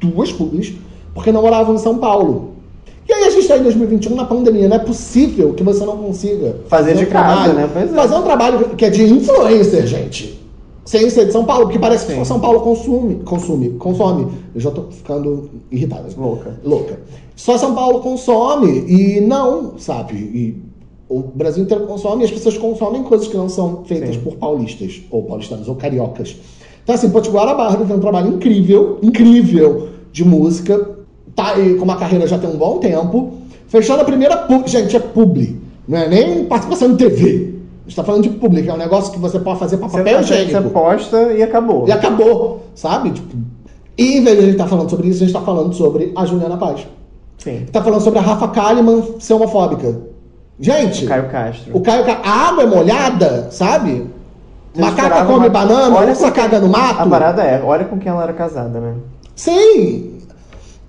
duas publis, porque não moravam em São Paulo. E aí a gente está em 2021 na pandemia, não é possível que você não consiga Fazer de um casa, trabalho- né? Pois é. Fazer um trabalho que é de influencer, gente. Sem ser de São Paulo, porque parece que Sim. só São Paulo consome, consome, consome. Eu já tô ficando irritada. Louca. Louca. Só São Paulo consome e não, sabe? E o Brasil inteiro consome e as pessoas consomem coisas que não são feitas Sim. por paulistas, ou paulistanos, ou cariocas. Então, assim, Potiguara Bardo tem um trabalho incrível, incrível de música. Tá aí com uma carreira já tem um bom tempo. Fechando a primeira. Gente, é publi. Não é nem participação em TV. A gente tá falando de publi, que é um negócio que você pode fazer para papel você, higiênico. você posta e acabou. E acabou, sabe? Tipo, e em vez de a gente estar falando sobre isso, a gente tá falando sobre a Juliana Paz. Sim. Tá falando sobre a Rafa Kalimann ser homofóbica. Gente, Caio Castro. o Caio Ca- a água é molhada, sabe? Macaca come uma- banana, Olha onça quem- caga no mato. A parada é, olha com quem ela era casada, né? Sim!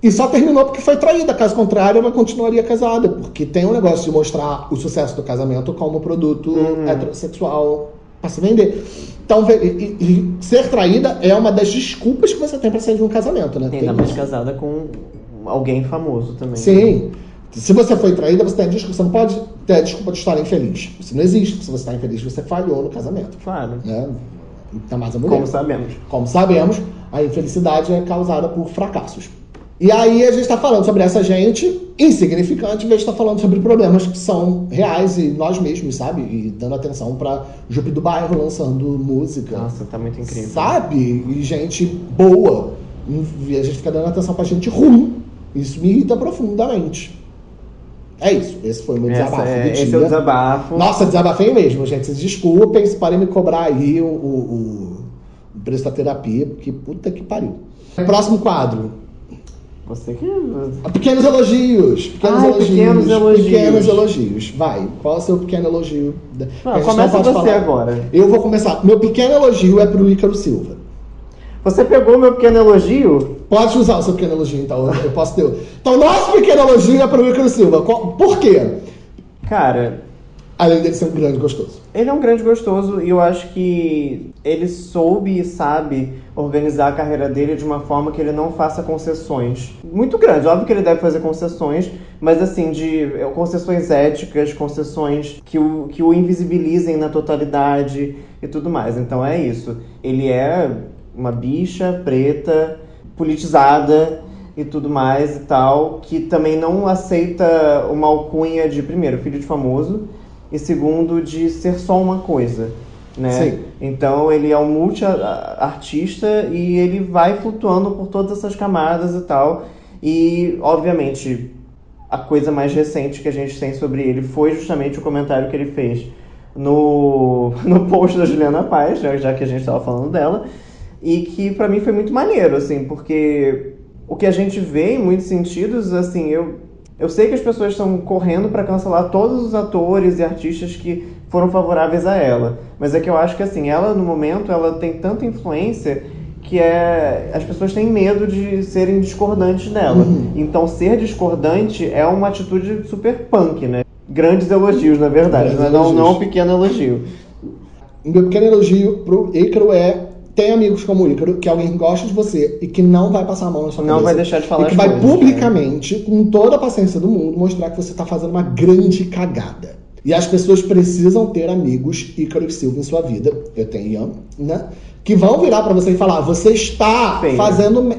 E só terminou porque foi traída. Caso contrário, ela continuaria casada. Porque tem um negócio de mostrar o sucesso do casamento como produto Uhum. heterossexual para se vender. Então, e, e ser traída é uma das desculpas que você tem para sair de um casamento, né? Tem Ainda mais isso. casada com alguém famoso também. Sim. Se você foi traída, você tem a desculpa. Você não pode ter a desculpa de estar infeliz. Isso não existe. Se você está infeliz, você falhou no casamento. Claro. Né? Ainda mais a mulher. Como sabemos. Como sabemos, a infelicidade é causada por fracassos. E aí a gente está falando sobre essa gente insignificante, em vez de estar falando sobre problemas que são reais e nós mesmos, sabe? E dando atenção para Jupe do Bairro lançando música. Nossa, tá muito incrível. Sabe? E gente boa. E a gente fica dando atenção pra gente ruim. Isso me irrita profundamente. É isso. Esse foi o meu Essa desabafo é- do esse dia. é o desabafo. Nossa, desabafei mesmo, gente. Vocês desculpem se podem me cobrar aí o, o- o preço da terapia, porque puta que pariu. Próximo quadro. Você que. Pequenos elogios. Pequenos Ai, elogios. pequenos elogios. Pequenos elogios. Vai. Qual é o seu pequeno elogio? Não, começa pode você falar. agora. Eu vou começar. Meu pequeno elogio é pro Ícaro Silva. Você pegou meu pequeno elogio? Pode usar o seu pequeno elogio, então. Eu posso ter. Então, nosso pequeno elogio é pro Ícaro Silva. Qual- Por quê? Cara, Além dele ser um grande gostoso. ele é um grande gostoso e eu acho que ele soube e sabe organizar a carreira dele de uma forma que ele não faça concessões muito grandes. Óbvio que ele deve fazer concessões, mas assim, de é, concessões éticas, concessões que o, que o invisibilizem na totalidade e tudo mais. Então é isso. Ele é uma bicha preta, politizada e tudo mais e tal, que também não aceita uma alcunha de, primeiro, filho de famoso, e segundo, de ser só uma coisa, né? Sim. Então ele é um multi-artista e ele vai flutuando por todas essas camadas e tal. E, obviamente, a coisa mais recente que a gente tem sobre ele foi justamente o comentário que ele fez no, no post da Juliana Paz, já, já que a gente estava falando dela, e que pra mim foi muito maneiro, assim, porque o que a gente vê em muitos sentidos, assim, eu, eu sei que as pessoas estão correndo para cancelar todos os atores e artistas que foram favoráveis a ela. Mas é que eu acho que assim, ela no momento ela tem tanta influência que é as pessoas têm medo de serem discordantes dela. Uhum. Então ser discordante é uma atitude super punk, né? Grandes elogios, na verdade, Grandes mas não, elogios. não um pequeno elogio. Meu pequeno elogio pro Ícaro é tem amigos como o Ícaro, que alguém gosta de você e que não vai passar a mão na sua Não cabeça. vai deixar de falar E que vai coisas, né? publicamente, com toda a paciência do mundo, mostrar que você tá fazendo uma grande cagada. E as pessoas precisam ter amigos Ícaro e Silva em sua vida. Eu tenho Ian, né? Que vão virar pra você e falar: você está fazendo. me-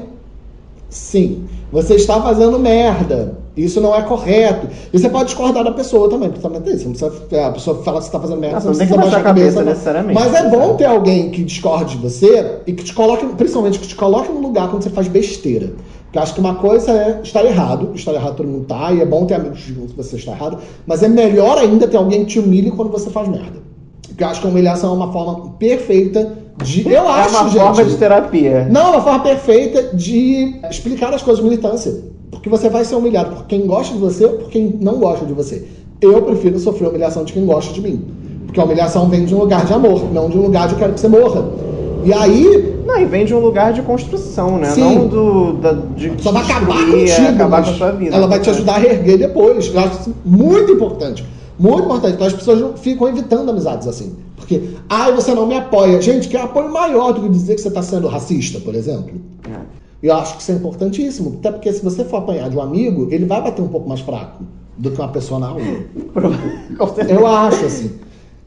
Sim, você está fazendo merda. Isso não é correto. E você pode discordar da pessoa também, porque também tem isso. Precisa- a pessoa fala que você está fazendo merda, Não, você não tem que baixar a cabeça necessariamente, Mas é bom ter alguém que discorde de você e que te coloque, principalmente que te coloque no lugar quando você faz besteira. Porque eu acho que uma coisa é estar errado, estar errado todo mundo tá, e é bom ter amigos que que você está errado, mas é melhor ainda ter alguém que te humilhe quando você faz merda. Porque eu acho que a humilhação é uma forma perfeita de. Eu é acho, uma gente. forma de terapia. Não, é uma forma perfeita de explicar as coisas de militância. Porque você vai ser humilhado por quem gosta de você ou por quem não gosta de você. Eu prefiro sofrer a humilhação de quem gosta de mim. Porque a humilhação vem de um lugar de amor, não de um lugar de eu quero que você morra. E aí, Não, e vem de um lugar de construção, né? Sim. Não do, da, de só vai acabar é, contigo, acabar com a sua vida. ela vai te ajudar a reerguer depois. Eu acho isso muito importante. Muito importante. Então as pessoas ficam evitando amizades assim. Porque, ai, você não me apoia. Gente, que apoio maior do que dizer que você está sendo racista, por exemplo. É. Eu acho que isso é importantíssimo. Até porque se você for apanhar de um amigo, ele vai bater um pouco mais fraco do que uma pessoa na rua. Eu acho, assim.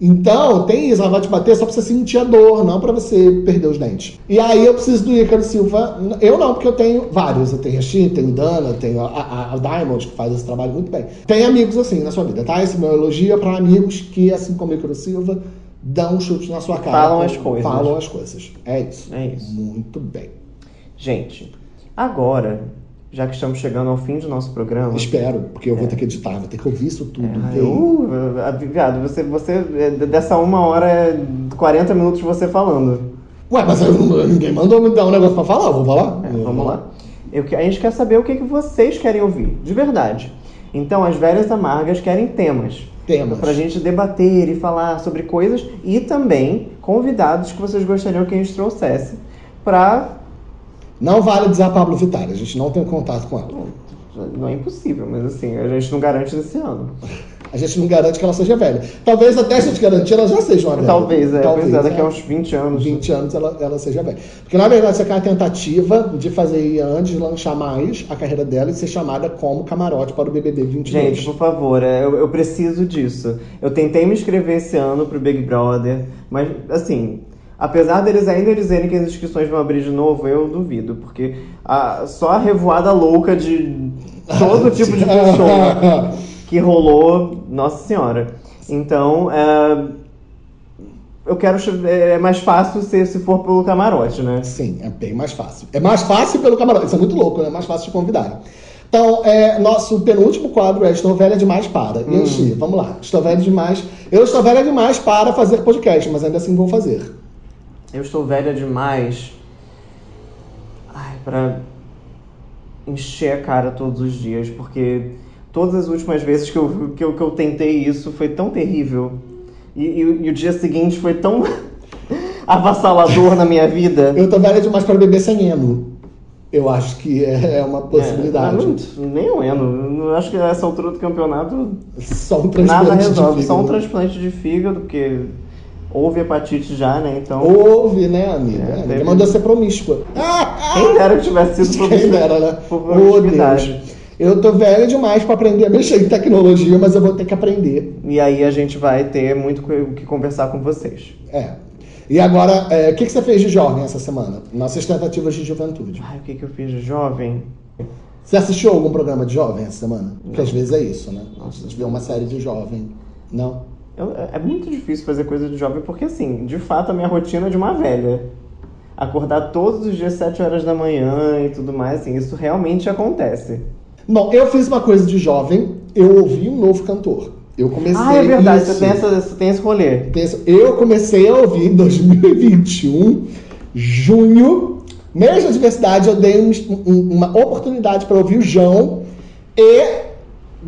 Então, tem isso, ela vai te bater só pra você sentir a dor, não pra você perder os dentes. E aí eu preciso do Ícaro Silva. Eu não, porque eu tenho vários. Eu tenho a Chi, tenho Dana, tenho a, a, a Diamond, que faz esse trabalho muito bem. Tem amigos assim na sua vida, tá? Esse meu elogio é pra amigos que, assim como o Ícaro Silva, dão um chute na sua cara. Falam as coisas. Falam as coisas. É isso. É isso. Muito bem. Gente, agora, já que estamos chegando ao fim do nosso programa. Espero, porque eu vou ter que editar, vou ter que ouvir isso tudo. É, E uh, ah, viado, você, você, é, dessa uma hora, é 40 minutos você falando. Ué, mas eu ninguém mandou me dar um negócio pra falar, eu vou falar. É, vamos lá. Eu, a gente quer saber o que, que vocês querem ouvir, de verdade. Então, as velhas amargas querem temas. Temas. Pra gente debater e falar sobre coisas e também convidados que vocês gostariam que a gente trouxesse pra. Não vale dizer a Pablo Vittar, a gente não tem contato com ela. Não é impossível, mas assim, a gente não garante desse ano. A gente não garante que ela seja velha. Talvez até a gente garantir ela já seja uma velha. Talvez, é. Talvez, pois é, daqui é. a uns 20 anos. 20 anos ela, ela seja velha. Porque na verdade isso aqui é uma tentativa de fazer Ian deslanchar mais a carreira dela e ser chamada como camarote para o BBB 22. Gente, por favor, é, eu, eu preciso disso. Eu tentei me inscrever esse ano pro Big Brother, mas assim, apesar deles ainda dizerem que as inscrições vão abrir de novo, eu duvido, porque a- só a revoada louca de todo tipo de pessoa que rolou, nossa senhora. Então, é, eu quero. che- É mais fácil se, se for pelo camarote, né? Sim, é bem mais fácil. É mais fácil pelo camarote. Isso é muito louco, né? É mais fácil de convidar. Então, é, nosso penúltimo quadro é Estou Velha Demais para. Hum. Vamos lá. Estou velha demais. Eu estou velha demais para fazer podcast, mas ainda assim vou fazer. Eu estou velha demais. Ai, pra encher a cara todos os dias, porque todas as últimas vezes que eu, que eu, que eu tentei isso foi tão terrível. E, e- e o dia seguinte foi tão avassalador na minha vida. Eu estou velha demais para beber sem eno. Eu acho que é é uma possibilidade. É, não, nem o Eno. Eu acho que nessa altura do campeonato Só um nada transplante de resolve. Só um fígado. transplante de fígado, porque houve hepatite já, né? Então. Houve, né, amiga? É, teve- mandou ser promíscua. Quem dera que tivesse sido Quem dera, né? por Oh, Deus. Eu tô velha demais para aprender a mexer em tecnologia, mas eu vou ter que aprender. E aí a gente vai ter muito o que conversar com vocês. É. E agora, é, o que, que você fez de jovem essa semana? Nossas tentativas de juventude. Ai, o que, que eu fiz de jovem? Você assistiu algum programa de jovem essa semana? Porque às vezes é isso, né? Nossa. A gente vê uma série de jovem. Não? Eu- é muito difícil fazer coisa de jovem, porque assim, de fato a minha rotina é de uma velha. Acordar todos os dias 7 horas da manhã e tudo mais, assim, isso realmente acontece. Bom, eu fiz uma coisa de jovem, eu ouvi um novo cantor. Eu comecei. Ah, é verdade, isso. você tem, essa, você tem esse rolê. Eu comecei a ouvir em 2021, junho, Mesmo a diversidade, eu dei um- uma oportunidade para ouvir o João e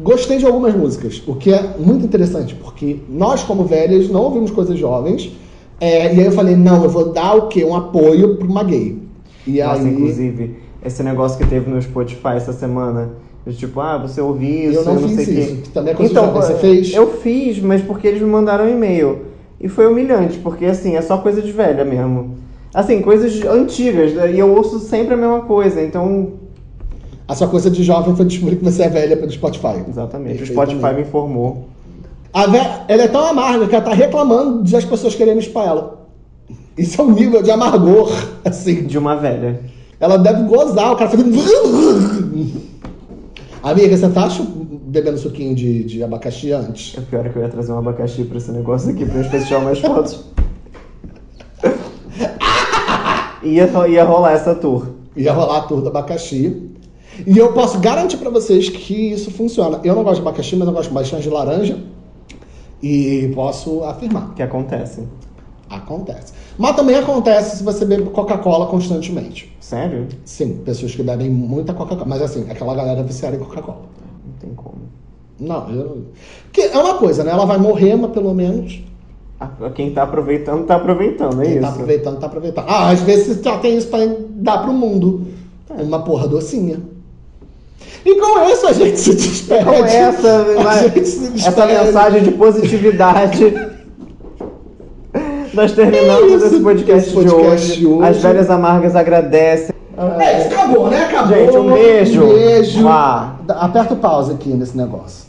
gostei de algumas músicas, o que é muito interessante, porque nós, como velhas, não ouvimos coisas jovens. é, e aí eu falei, não, eu vou dar o quê? Um apoio para uma gay. E Nossa, aí, inclusive, esse negócio que teve no Spotify essa semana. Tipo, ah, você ouviu isso, Eu não não fiz sei o quê. isso, que também é coisa então, jovem. Você fez? Eu fiz, mas porque eles me mandaram um e-mail. E foi humilhante, porque assim, é só coisa de velha mesmo. Assim, coisas antigas, né? e eu ouço sempre a mesma coisa, então. A sua coisa de jovem foi descobrir que você é velha pelo Spotify. Exatamente. O. Spotify me informou. A vé- ela é tão amarga que ela tá reclamando de as pessoas quererem chupar ela. Isso é um nível de amargor, assim. De uma velha. Ela deve gozar, o cara fica. Amiga, você tá bebendo suquinho de, de abacaxi antes? É pior que eu ia trazer um abacaxi pra esse negócio aqui, pra um especial mais fotos. ia, ia rolar essa tour. Ia rolar a tour do abacaxi. E eu posso garantir pra vocês que isso funciona. Eu não gosto de abacaxi, mas eu gosto bastante de laranja. E posso afirmar. Que acontece. Acontece. Mas também acontece se você bebe Coca-Cola constantemente. Sério? Sim, pessoas que bebem muita Coca-Cola. Mas assim, aquela galera viciada em Coca-Cola. Não tem como. Não, eu... Que é uma coisa, né? Ela vai morrer, mas pelo menos Quem tá aproveitando, tá aproveitando, é quem isso. tá aproveitando, tá aproveitando. Ah, às vezes já tem isso pra dar pro mundo. Uma porra docinha. E com isso a gente se despede. Com essa, despede. essa mensagem de positividade. Nós terminamos É isso, esse podcast, esse podcast de, hoje. hoje. As velhas amargas agradecem. É, isso acabou, né? Acabou. Gente, um beijo. Um beijo. Mua. Aperta o pause aqui nesse negócio.